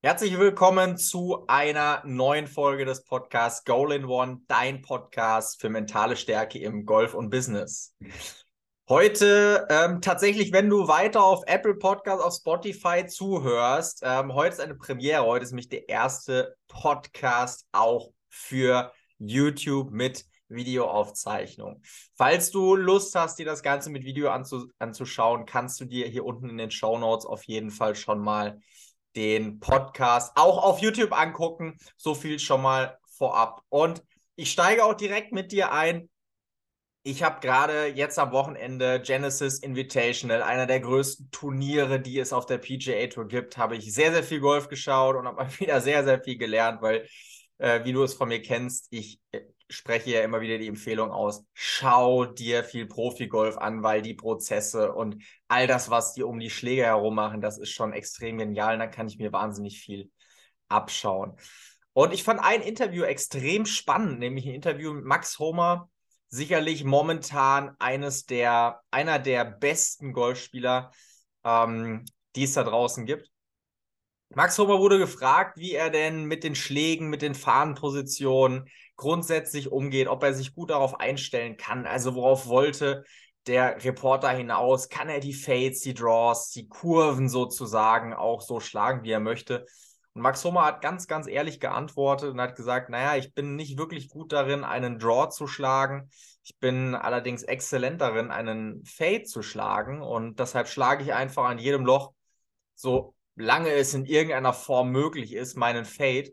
Herzlich willkommen zu einer neuen Folge des Podcasts Goal in One, dein Podcast für mentale Stärke im Golf und Business. Heute ähm, tatsächlich, wenn du weiter auf Apple Podcast, auf Spotify zuhörst, ähm, heute ist eine Premiere. Heute ist nämlich der erste Podcast auch für YouTube mit Videoaufzeichnung. Falls du Lust hast, dir das Ganze mit Video anzu anzuschauen, kannst du dir hier unten in den Show Notes auf jeden Fall schon mal den Podcast auch auf YouTube angucken. So viel schon mal vorab. Und ich steige auch direkt mit dir ein. Ich habe gerade jetzt am Wochenende Genesis Invitational, einer der größten Turniere, die es auf der PGA Tour gibt, habe ich sehr, sehr viel Golf geschaut und habe wieder sehr, sehr viel gelernt, weil, äh, wie du es von mir kennst, ich äh, spreche ja immer wieder die Empfehlung aus, schau dir viel Profigolf an, weil die Prozesse und all das, was die um die Schläge herum machen, das ist schon extrem genial und da kann ich mir wahnsinnig viel abschauen. Und ich fand ein Interview extrem spannend, nämlich ein Interview mit Max Homer, sicherlich momentan eines der, einer der besten Golfspieler, ähm, die es da draußen gibt. Max Homer wurde gefragt, wie er denn mit den Schlägen, mit den Fahnenpositionen grundsätzlich umgeht, ob er sich gut darauf einstellen kann. Also worauf wollte der Reporter hinaus? Kann er die Fades, die Draws, die Kurven sozusagen auch so schlagen, wie er möchte? Und Max Homer hat ganz, ganz ehrlich geantwortet und hat gesagt, naja, ich bin nicht wirklich gut darin, einen Draw zu schlagen. Ich bin allerdings exzellent darin, einen Fade zu schlagen. Und deshalb schlage ich einfach an jedem Loch so lange es in irgendeiner Form möglich ist, meinen Fade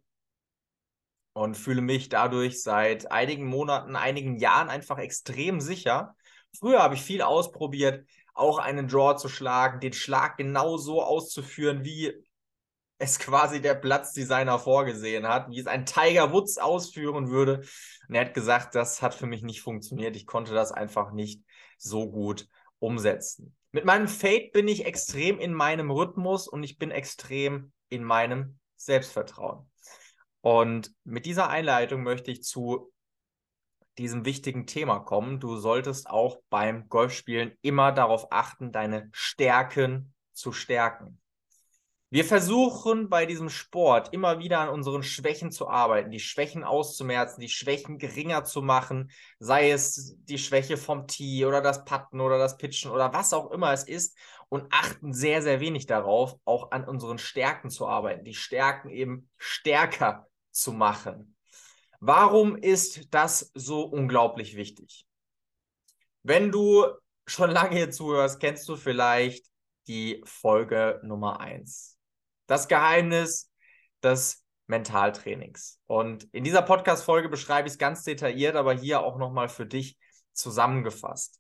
und fühle mich dadurch seit einigen Monaten, einigen Jahren einfach extrem sicher. Früher habe ich viel ausprobiert, auch einen Draw zu schlagen, den Schlag genau so auszuführen, wie es quasi der Platzdesigner vorgesehen hat, wie es ein Tiger Woods ausführen würde. Und er hat gesagt, das hat für mich nicht funktioniert. Ich konnte das einfach nicht so gut umsetzen. Mit meinem Fade bin ich extrem in meinem Rhythmus und ich bin extrem in meinem Selbstvertrauen. Und mit dieser Einleitung möchte ich zu diesem wichtigen Thema kommen. Du solltest auch beim Golfspielen immer darauf achten, deine Stärken zu stärken. Wir versuchen bei diesem Sport immer wieder an unseren Schwächen zu arbeiten, die Schwächen auszumerzen, die Schwächen geringer zu machen, sei es die Schwäche vom Tee oder das Putten oder das Pitchen oder was auch immer es ist und achten sehr, sehr wenig darauf, auch an unseren Stärken zu arbeiten, die Stärken eben stärker zu machen. Warum ist das so unglaublich wichtig? Wenn du schon lange hier zuhörst, kennst du vielleicht die Folge Nummer 1 das Geheimnis des Mentaltrainings. Und in dieser Podcast-Folge beschreibe ich es ganz detailliert, aber hier auch nochmal für dich zusammengefasst.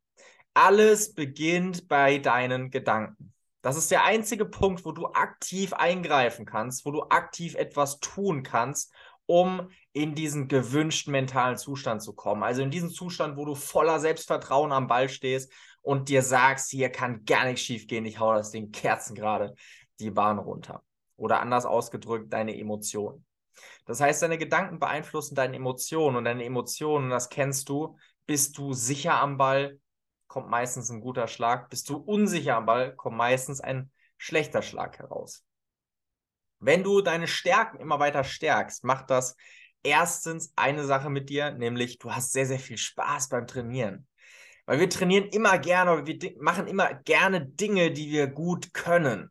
Alles beginnt bei deinen Gedanken. Das ist der einzige Punkt, wo du aktiv eingreifen kannst, wo du aktiv etwas tun kannst, um in diesen gewünschten mentalen Zustand zu kommen. Also in diesen Zustand, wo du voller Selbstvertrauen am Ball stehst und dir sagst, hier kann gar nichts schief gehen, ich hau das Ding Kerzen gerade die Bahn runter. Oder anders ausgedrückt, deine Emotionen. Das heißt, deine Gedanken beeinflussen deine Emotionen und deine Emotionen, das kennst du, bist du sicher am Ball, kommt meistens ein guter Schlag. Bist du unsicher am Ball, kommt meistens ein schlechter Schlag heraus. Wenn du deine Stärken immer weiter stärkst, macht das erstens eine Sache mit dir, nämlich du hast sehr, sehr viel Spaß beim Trainieren. Weil wir trainieren immer gerne, wir machen immer gerne Dinge, die wir gut können.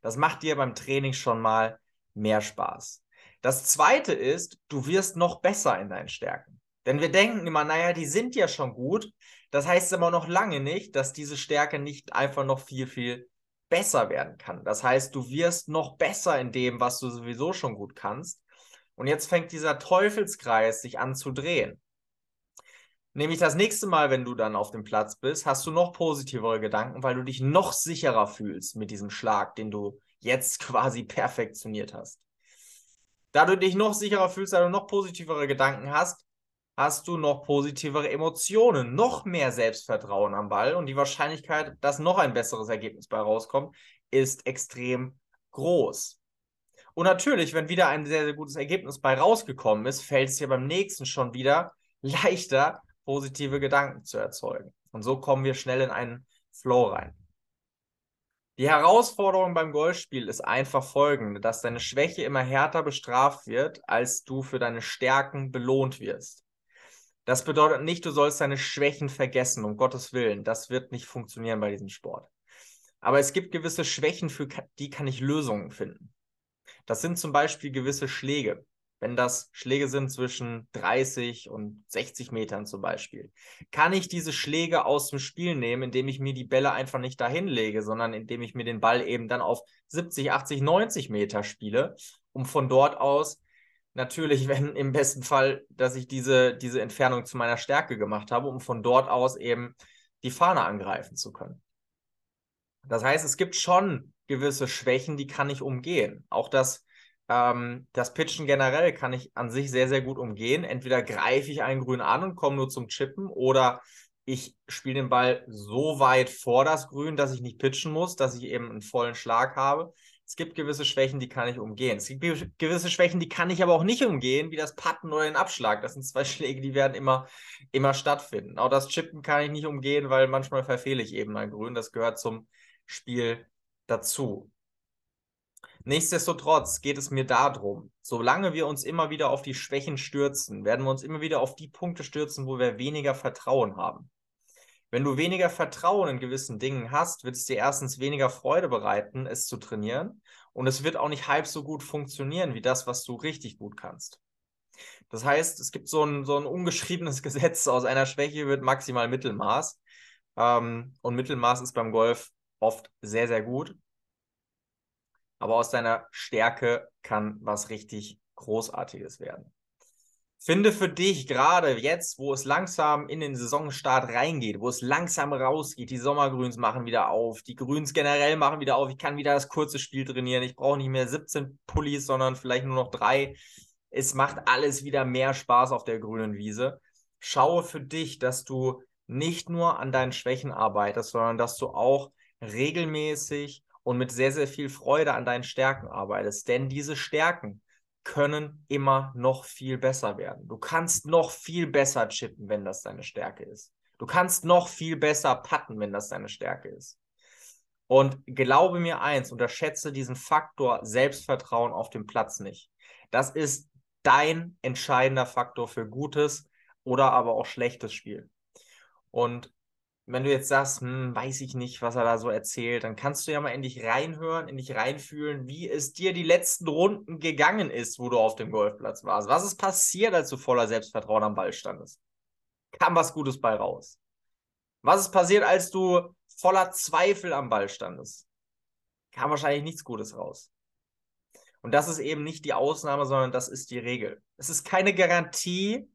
Das macht dir beim Training schon mal mehr Spaß. Das zweite ist, du wirst noch besser in deinen Stärken. Denn wir denken immer, naja, die sind ja schon gut. Das heißt aber noch lange nicht, dass diese Stärke nicht einfach noch viel, viel besser werden kann. Das heißt, du wirst noch besser in dem, was du sowieso schon gut kannst. Und jetzt fängt dieser Teufelskreis sich an zu drehen. Nämlich das nächste Mal, wenn du dann auf dem Platz bist, hast du noch positivere Gedanken, weil du dich noch sicherer fühlst mit diesem Schlag, den du jetzt quasi perfektioniert hast. Da du dich noch sicherer fühlst, da du noch positivere Gedanken hast, hast du noch positivere Emotionen, noch mehr Selbstvertrauen am Ball und die Wahrscheinlichkeit, dass noch ein besseres Ergebnis bei rauskommt, ist extrem groß. Und natürlich, wenn wieder ein sehr, sehr gutes Ergebnis bei rausgekommen ist, fällt es dir beim nächsten schon wieder leichter, positive Gedanken zu erzeugen. Und so kommen wir schnell in einen Flow rein. Die Herausforderung beim Golfspiel ist einfach folgende, dass deine Schwäche immer härter bestraft wird, als du für deine Stärken belohnt wirst. Das bedeutet nicht, du sollst deine Schwächen vergessen, um Gottes Willen. Das wird nicht funktionieren bei diesem Sport. Aber es gibt gewisse Schwächen, für die kann ich Lösungen finden. Das sind zum Beispiel gewisse Schläge wenn das Schläge sind zwischen 30 und 60 Metern zum Beispiel, kann ich diese Schläge aus dem Spiel nehmen, indem ich mir die Bälle einfach nicht dahin lege, sondern indem ich mir den Ball eben dann auf 70, 80, 90 Meter spiele, um von dort aus natürlich, wenn im besten Fall, dass ich diese, diese Entfernung zu meiner Stärke gemacht habe, um von dort aus eben die Fahne angreifen zu können. Das heißt, es gibt schon gewisse Schwächen, die kann ich umgehen. Auch das ähm, das Pitchen generell kann ich an sich sehr, sehr gut umgehen. Entweder greife ich einen Grün an und komme nur zum Chippen oder ich spiele den Ball so weit vor das Grün, dass ich nicht pitchen muss, dass ich eben einen vollen Schlag habe. Es gibt gewisse Schwächen, die kann ich umgehen. Es gibt gewisse Schwächen, die kann ich aber auch nicht umgehen, wie das Patten oder den Abschlag. Das sind zwei Schläge, die werden immer, immer stattfinden. Auch das Chippen kann ich nicht umgehen, weil manchmal verfehle ich eben ein Grün. Das gehört zum Spiel dazu. Nichtsdestotrotz geht es mir darum, solange wir uns immer wieder auf die Schwächen stürzen, werden wir uns immer wieder auf die Punkte stürzen, wo wir weniger Vertrauen haben. Wenn du weniger Vertrauen in gewissen Dingen hast, wird es dir erstens weniger Freude bereiten, es zu trainieren. Und es wird auch nicht halb so gut funktionieren wie das, was du richtig gut kannst. Das heißt, es gibt so ein, so ein ungeschriebenes Gesetz, aus einer Schwäche wird maximal Mittelmaß. Ähm, und Mittelmaß ist beim Golf oft sehr, sehr gut aber aus deiner Stärke kann was richtig Großartiges werden. Finde für dich gerade jetzt, wo es langsam in den Saisonstart reingeht, wo es langsam rausgeht, die Sommergrüns machen wieder auf, die Grüns generell machen wieder auf, ich kann wieder das kurze Spiel trainieren, ich brauche nicht mehr 17 Pullis, sondern vielleicht nur noch drei. Es macht alles wieder mehr Spaß auf der grünen Wiese. Schaue für dich, dass du nicht nur an deinen Schwächen arbeitest, sondern dass du auch regelmäßig und mit sehr, sehr viel Freude an deinen Stärken arbeitest. Denn diese Stärken können immer noch viel besser werden. Du kannst noch viel besser chippen, wenn das deine Stärke ist. Du kannst noch viel besser putten, wenn das deine Stärke ist. Und glaube mir eins, unterschätze diesen Faktor Selbstvertrauen auf dem Platz nicht. Das ist dein entscheidender Faktor für gutes oder aber auch schlechtes Spiel. Und wenn du jetzt sagst, hm, weiß ich nicht, was er da so erzählt, dann kannst du ja mal in dich reinhören, in dich reinfühlen, wie es dir die letzten Runden gegangen ist, wo du auf dem Golfplatz warst. Was ist passiert, als du voller Selbstvertrauen am Ball standest? Kam was Gutes bei raus? Was ist passiert, als du voller Zweifel am Ball standest? Kam wahrscheinlich nichts Gutes raus. Und das ist eben nicht die Ausnahme, sondern das ist die Regel. Es ist keine Garantie,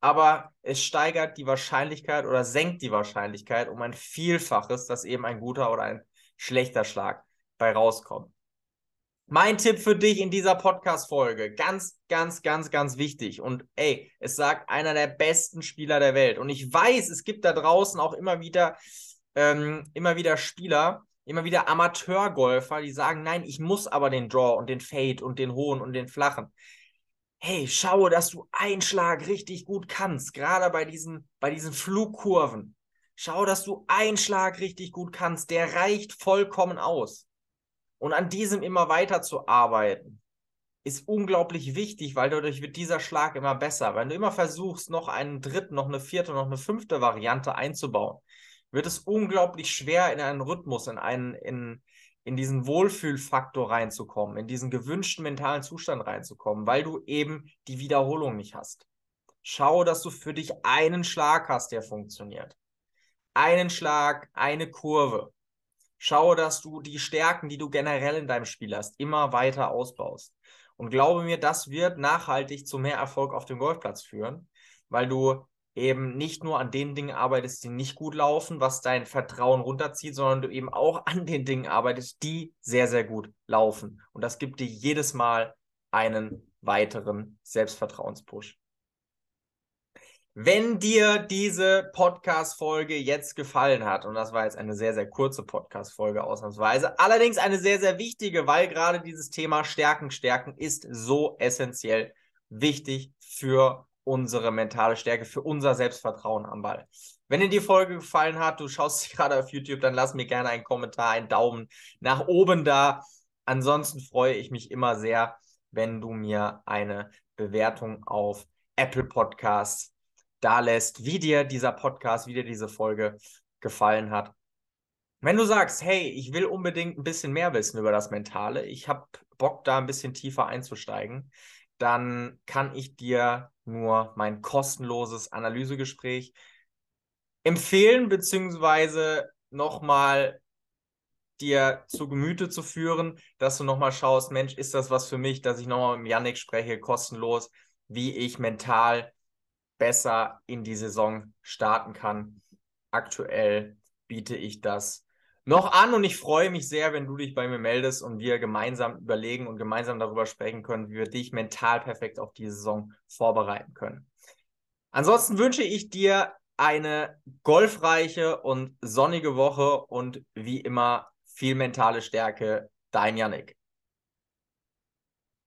aber es steigert die Wahrscheinlichkeit oder senkt die Wahrscheinlichkeit um ein Vielfaches, dass eben ein guter oder ein schlechter Schlag bei rauskommt. Mein Tipp für dich in dieser Podcast-Folge, ganz, ganz, ganz, ganz wichtig. Und ey, es sagt einer der besten Spieler der Welt. Und ich weiß, es gibt da draußen auch immer wieder, ähm, immer wieder Spieler, immer wieder Amateurgolfer, die sagen, nein, ich muss aber den Draw und den Fade und den hohen und den flachen hey, schaue, dass du einen Schlag richtig gut kannst, gerade bei diesen, bei diesen Flugkurven. Schau, dass du einen Schlag richtig gut kannst, der reicht vollkommen aus. Und an diesem immer weiter zu arbeiten, ist unglaublich wichtig, weil dadurch wird dieser Schlag immer besser. Wenn du immer versuchst, noch einen dritten, noch eine vierte, noch eine fünfte Variante einzubauen, wird es unglaublich schwer in einen Rhythmus, in einen, in, in diesen Wohlfühlfaktor reinzukommen, in diesen gewünschten mentalen Zustand reinzukommen, weil du eben die Wiederholung nicht hast. Schau, dass du für dich einen Schlag hast, der funktioniert. Einen Schlag, eine Kurve. Schau, dass du die Stärken, die du generell in deinem Spiel hast, immer weiter ausbaust. Und glaube mir, das wird nachhaltig zu mehr Erfolg auf dem Golfplatz führen, weil du eben nicht nur an den Dingen arbeitest, die nicht gut laufen, was dein Vertrauen runterzieht, sondern du eben auch an den Dingen arbeitest, die sehr, sehr gut laufen. Und das gibt dir jedes Mal einen weiteren Selbstvertrauenspush. Wenn dir diese Podcast-Folge jetzt gefallen hat, und das war jetzt eine sehr, sehr kurze Podcast-Folge ausnahmsweise, allerdings eine sehr, sehr wichtige, weil gerade dieses Thema Stärken, Stärken ist so essentiell wichtig für unsere mentale Stärke, für unser Selbstvertrauen am Ball. Wenn dir die Folge gefallen hat, du schaust dich gerade auf YouTube, dann lass mir gerne einen Kommentar, einen Daumen nach oben da. Ansonsten freue ich mich immer sehr, wenn du mir eine Bewertung auf Apple Podcasts da lässt, wie dir dieser Podcast, wie dir diese Folge gefallen hat. Wenn du sagst, hey, ich will unbedingt ein bisschen mehr wissen über das Mentale, ich habe Bock, da ein bisschen tiefer einzusteigen, dann kann ich dir nur mein kostenloses Analysegespräch empfehlen, beziehungsweise nochmal dir zu Gemüte zu führen, dass du nochmal schaust, Mensch, ist das was für mich, dass ich nochmal mit Yannick spreche, kostenlos, wie ich mental besser in die Saison starten kann. Aktuell biete ich das noch an und ich freue mich sehr, wenn du dich bei mir meldest und wir gemeinsam überlegen und gemeinsam darüber sprechen können, wie wir dich mental perfekt auf die Saison vorbereiten können. Ansonsten wünsche ich dir eine golfreiche und sonnige Woche und wie immer viel mentale Stärke. Dein Yannick.